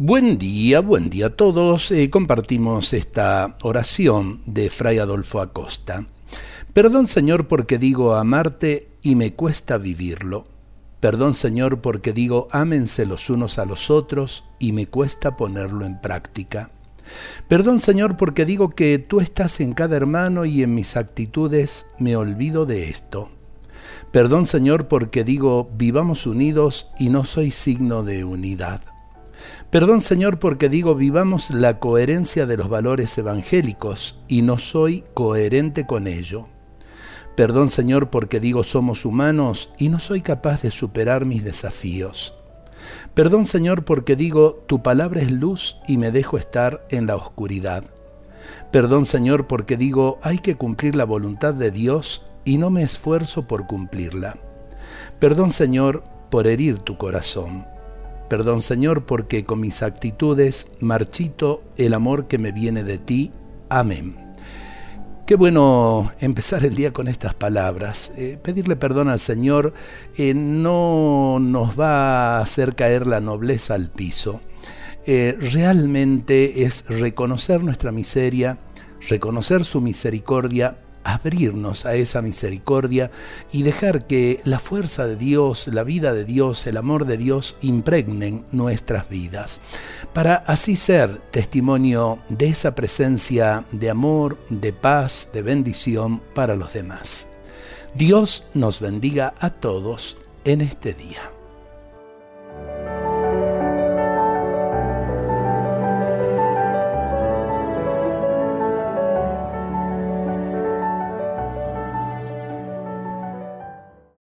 Buen día, buen día a todos. Eh, compartimos esta oración de Fray Adolfo Acosta. Perdón Señor porque digo amarte y me cuesta vivirlo. Perdón Señor porque digo ámense los unos a los otros y me cuesta ponerlo en práctica. Perdón Señor porque digo que tú estás en cada hermano y en mis actitudes me olvido de esto. Perdón Señor porque digo vivamos unidos y no soy signo de unidad. Perdón Señor porque digo vivamos la coherencia de los valores evangélicos y no soy coherente con ello. Perdón Señor porque digo somos humanos y no soy capaz de superar mis desafíos. Perdón Señor porque digo tu palabra es luz y me dejo estar en la oscuridad. Perdón Señor porque digo hay que cumplir la voluntad de Dios y no me esfuerzo por cumplirla. Perdón Señor por herir tu corazón. Perdón Señor porque con mis actitudes marchito el amor que me viene de ti. Amén. Qué bueno empezar el día con estas palabras. Eh, pedirle perdón al Señor eh, no nos va a hacer caer la nobleza al piso. Eh, realmente es reconocer nuestra miseria, reconocer su misericordia abrirnos a esa misericordia y dejar que la fuerza de Dios, la vida de Dios, el amor de Dios impregnen nuestras vidas, para así ser testimonio de esa presencia de amor, de paz, de bendición para los demás. Dios nos bendiga a todos en este día.